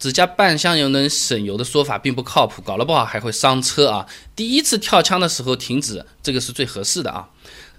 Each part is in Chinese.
只加半箱油能省油的说法并不靠谱，搞得不好还会伤车啊。第一次跳枪的时候停止，这个是最合适的啊。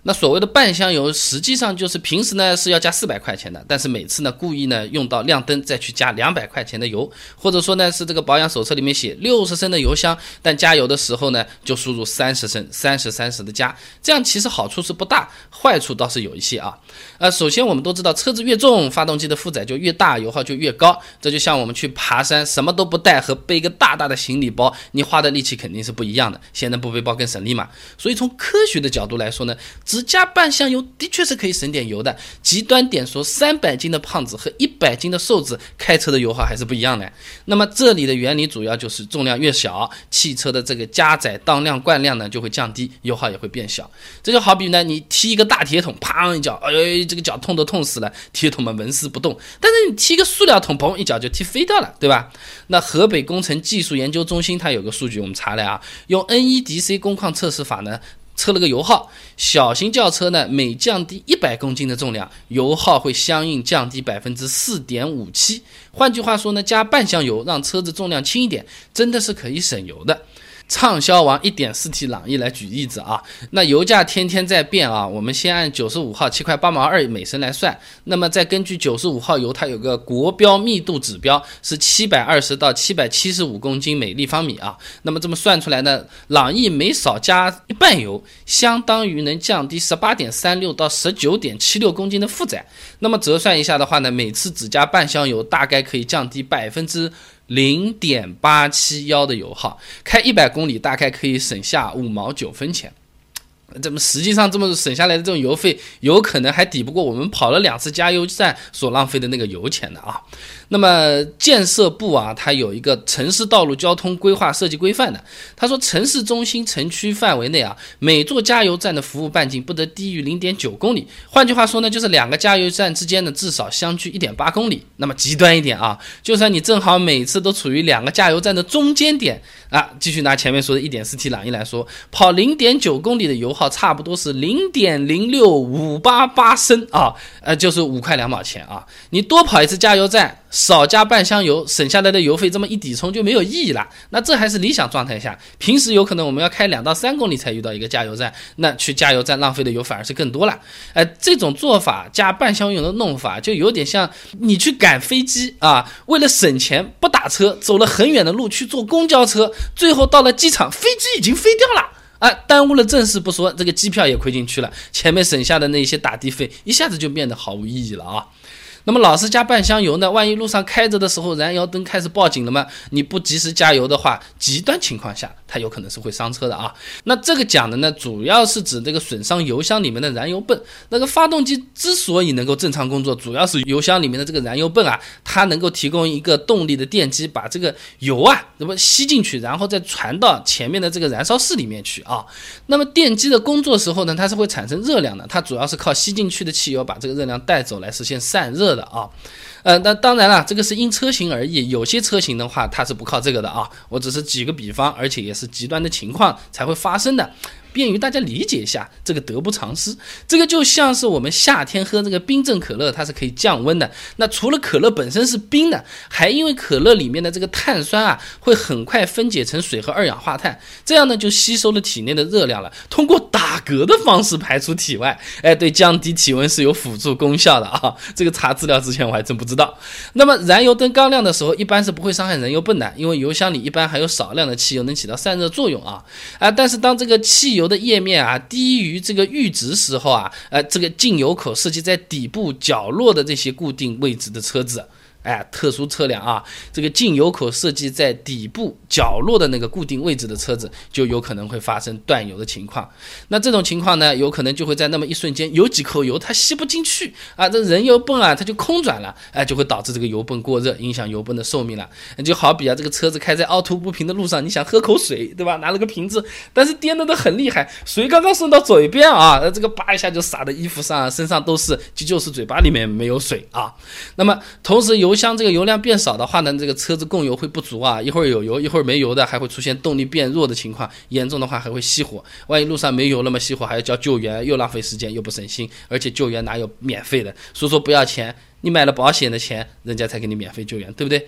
那所谓的半箱油，实际上就是平时呢是要加四百块钱的，但是每次呢故意呢用到亮灯再去加两百块钱的油，或者说呢是这个保养手册里面写六十升的油箱，但加油的时候呢就输入三十升，三十三十的加，这样其实好处是不大，坏处倒是有一些啊。呃，首先我们都知道车子越重，发动机的负载就越大，油耗就越高，这就像我们去爬山什么都不带和背一个大大的行李包，你花的力气肯定是不一样的，显得不背包更省力嘛。所以从科学的角度来说呢。只加半箱油的确是可以省点油的。极端点说，三百斤的胖子和一百斤的瘦子开车的油耗还是不一样的。那么这里的原理主要就是重量越小，汽车的这个加载当量灌量呢就会降低，油耗也会变小。这就好比呢，你踢一个大铁桶，砰一脚，哎呦，这个脚痛都痛死了，铁桶嘛纹丝不动。但是你踢个塑料桶，砰一脚就踢飞掉了，对吧？那河北工程技术研究中心它有个数据，我们查来啊，用 NEDC 工况测试法呢。测了个油耗，小型轿车呢，每降低一百公斤的重量，油耗会相应降低百分之四点五七。换句话说呢，加半箱油，让车子重量轻一点，真的是可以省油的。畅销王一点四 T 朗逸来举例子啊，那油价天天在变啊，我们先按九十五号七块八毛二每升来算，那么再根据九十五号油，它有个国标密度指标是七百二十到七百七十五公斤每立方米啊，那么这么算出来呢，朗逸每少加一半油，相当于能降低十八点三六到十九点七六公斤的负载，那么折算一下的话呢，每次只加半箱油，大概可以降低百分之。零点八七幺的油耗，开一百公里大概可以省下五毛九分钱。怎么实际上这么省下来的这种油费，有可能还抵不过我们跑了两次加油站所浪费的那个油钱的啊。那么建设部啊，它有一个城市道路交通规划设计规范的。他说，城市中心城区范围内啊，每座加油站的服务半径不得低于零点九公里。换句话说呢，就是两个加油站之间呢至少相距一点八公里。那么极端一点啊，就算你正好每次都处于两个加油站的中间点啊，继续拿前面说的一点四 T 朗逸来说，跑零点九公里的油耗差不多是零点零六五八八升啊，呃，就是五块两毛钱啊。你多跑一次加油站。少加半箱油，省下来的油费这么一抵充就没有意义了。那这还是理想状态下，平时有可能我们要开两到三公里才遇到一个加油站，那去加油站浪费的油反而是更多了。哎，这种做法加半箱油的弄法，就有点像你去赶飞机啊，为了省钱不打车，走了很远的路去坐公交车，最后到了机场，飞机已经飞掉了，啊，耽误了正事不说，这个机票也亏进去了，前面省下的那些打的费一下子就变得毫无意义了啊。那么老是加半箱油呢？万一路上开着的时候燃油灯开始报警了吗？你不及时加油的话，极端情况下它有可能是会伤车的啊。那这个讲的呢，主要是指这个损伤油箱里面的燃油泵。那个发动机之所以能够正常工作，主要是油箱里面的这个燃油泵啊，它能够提供一个动力的电机，把这个油啊，那么吸进去，然后再传到前面的这个燃烧室里面去啊。那么电机的工作时候呢，它是会产生热量的，它主要是靠吸进去的汽油把这个热量带走来实现散热。的啊，呃，那当然了，这个是因车型而异，有些车型的话，它是不靠这个的啊。我只是举个比方，而且也是极端的情况才会发生的。便于大家理解一下，这个得不偿失。这个就像是我们夏天喝这个冰镇可乐，它是可以降温的。那除了可乐本身是冰的，还因为可乐里面的这个碳酸啊，会很快分解成水和二氧化碳，这样呢就吸收了体内的热量了，通过打嗝的方式排出体外。哎，对降低体温是有辅助功效的啊。这个查资料之前我还真不知道。那么燃油灯刚亮的时候，一般是不会伤害燃油泵的，因为油箱里一般还有少量的汽油能起到散热作用啊。啊，但是当这个汽油油的液面啊低于这个阈值时候啊，呃，这个进油口设计在底部角落的这些固定位置的车子。哎，特殊车辆啊，这个进油口设计在底部角落的那个固定位置的车子，就有可能会发生断油的情况。那这种情况呢，有可能就会在那么一瞬间，有几口油它吸不进去啊，这人油泵啊，它就空转了，哎，就会导致这个油泵过热，影响油泵的寿命了。就好比啊，这个车子开在凹凸不平的路上，你想喝口水，对吧？拿了个瓶子，但是颠的都很厉害，水刚刚送到嘴边啊，呃，这个叭一下就洒的衣服上、身上都是，就就是嘴巴里面没有水啊。那么同时油。油箱这个油量变少的话呢，这个车子供油会不足啊，一会儿有油，一会儿没油的，还会出现动力变弱的情况，严重的话还会熄火。万一路上没油了嘛，熄火还要叫救援，又浪费时间又不省心，而且救援哪有免费的？说说不要钱，你买了保险的钱，人家才给你免费救援，对不对？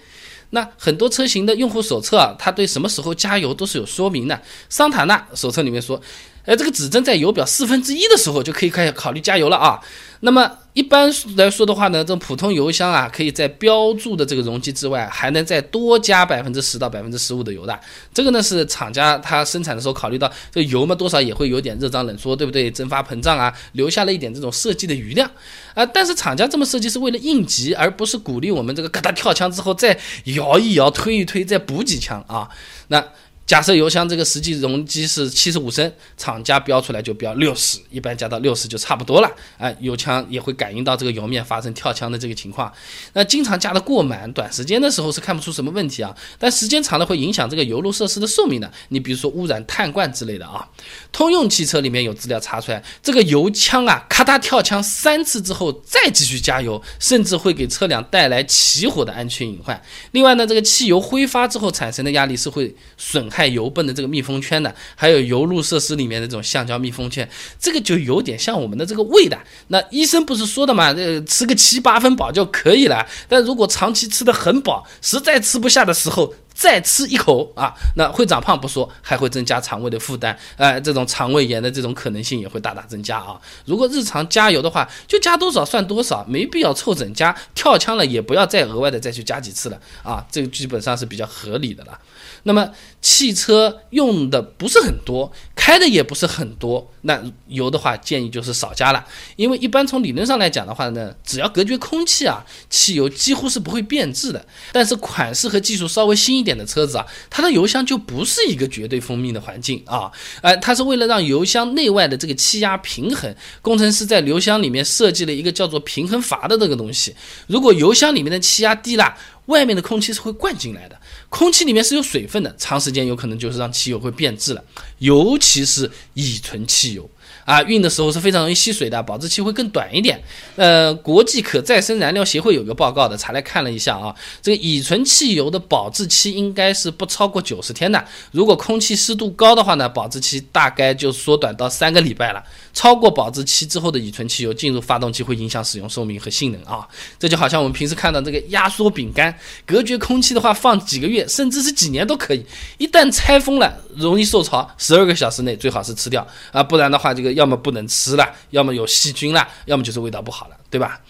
那很多车型的用户手册啊，它对什么时候加油都是有说明的。桑塔纳手册里面说。哎，这个指针在油表四分之一的时候就可以开始考虑加油了啊。那么一般来说的话呢，这种普通油箱啊，可以在标注的这个容积之外，还能再多加百分之十到百分之十五的油的。这个呢是厂家它生产的时候考虑到这油嘛，多少也会有点热胀冷缩，对不对？蒸发膨胀啊，留下了一点这种设计的余量啊。但是厂家这么设计是为了应急，而不是鼓励我们这个嘎哒跳枪之后再摇一摇、推一推、再补几枪啊。那。假设油箱这个实际容积是七十五升，厂家标出来就标六十，一般加到六十就差不多了。啊，油枪也会感应到这个油面发生跳枪的这个情况。那经常加的过满，短时间的时候是看不出什么问题啊，但时间长了会影响这个油路设施的寿命的。你比如说污染碳罐之类的啊。通用汽车里面有资料查出来，这个油枪啊，咔嗒跳枪三次之后再继续加油，甚至会给车辆带来起火的安全隐患。另外呢，这个汽油挥发之后产生的压力是会损。太油泵的这个密封圈的，还有油路设施里面的这种橡胶密封圈，这个就有点像我们的这个胃的。那医生不是说的嘛，这吃个七八分饱就可以了。但如果长期吃的很饱，实在吃不下的时候，再吃一口啊，那会长胖不说，还会增加肠胃的负担，哎，这种肠胃炎的这种可能性也会大大增加啊。如果日常加油的话，就加多少算多少，没必要凑整加。跳枪了也不要再额外的再去加几次了啊，这个基本上是比较合理的了。那么汽车用的不是很多，开的也不是很多，那油的话建议就是少加了，因为一般从理论上来讲的话呢，只要隔绝空气啊，汽油几乎是不会变质的。但是款式和技术稍微新一点的车子啊，它的油箱就不是一个绝对封闭的环境啊，哎，它是为了让油箱内外的这个气压平衡，工程师在油箱里面设计了一个叫做平衡阀的这个东西，如果油箱里面的气压低了。外面的空气是会灌进来的，空气里面是有水分的，长时间有可能就是让汽油会变质了，尤其是乙醇汽油。啊，运的时候是非常容易吸水的，保质期会更短一点。呃，国际可再生燃料协会有个报告的，查来看了一下啊，这个乙醇汽油的保质期应该是不超过九十天的。如果空气湿度高的话呢，保质期大概就缩短到三个礼拜了。超过保质期之后的乙醇汽油进入发动机会影响使用寿命和性能啊。这就好像我们平时看到这个压缩饼干，隔绝空气的话，放几个月甚至是几年都可以。一旦拆封了，容易受潮，十二个小时内最好是吃掉啊，不然的话这个。要么不能吃了，要么有细菌了，要么就是味道不好了，对吧？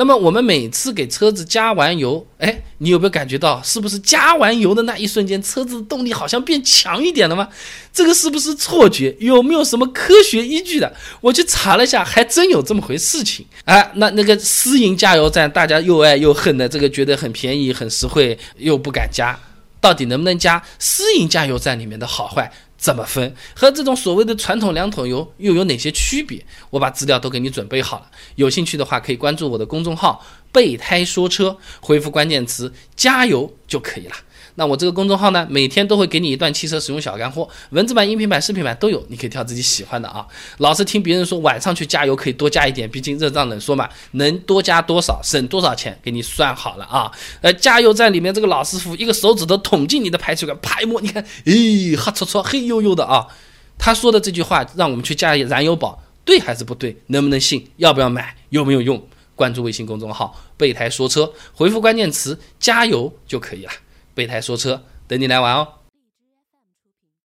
那么我们每次给车子加完油，哎，你有没有感觉到，是不是加完油的那一瞬间，车子的动力好像变强一点了吗？这个是不是错觉？有没有什么科学依据的？我去查了一下，还真有这么回事情啊。那那个私营加油站，大家又爱又恨的，这个觉得很便宜、很实惠，又不敢加，到底能不能加？私营加油站里面的好坏？怎么分？和这种所谓的传统两桶油又有哪些区别？我把资料都给你准备好了，有兴趣的话可以关注我的公众号“备胎说车”，回复关键词“加油”就可以了。那我这个公众号呢，每天都会给你一段汽车使用小干货，文字版、音频版、视频版都有，你可以挑自己喜欢的啊。老是听别人说晚上去加油可以多加一点，毕竟热胀冷缩嘛，能多加多少，省多少钱，给你算好了啊。呃，加油站里面这个老师傅一个手指头捅进你的排气管，啪一摸，你看，咦，黑戳戳、黑黝黝的啊。他说的这句话，让我们去加燃油宝，对还是不对？能不能信？要不要买？有没有用？关注微信公众号“备胎说车”，回复关键词“加油”就可以了。备胎说车，等你来玩哦。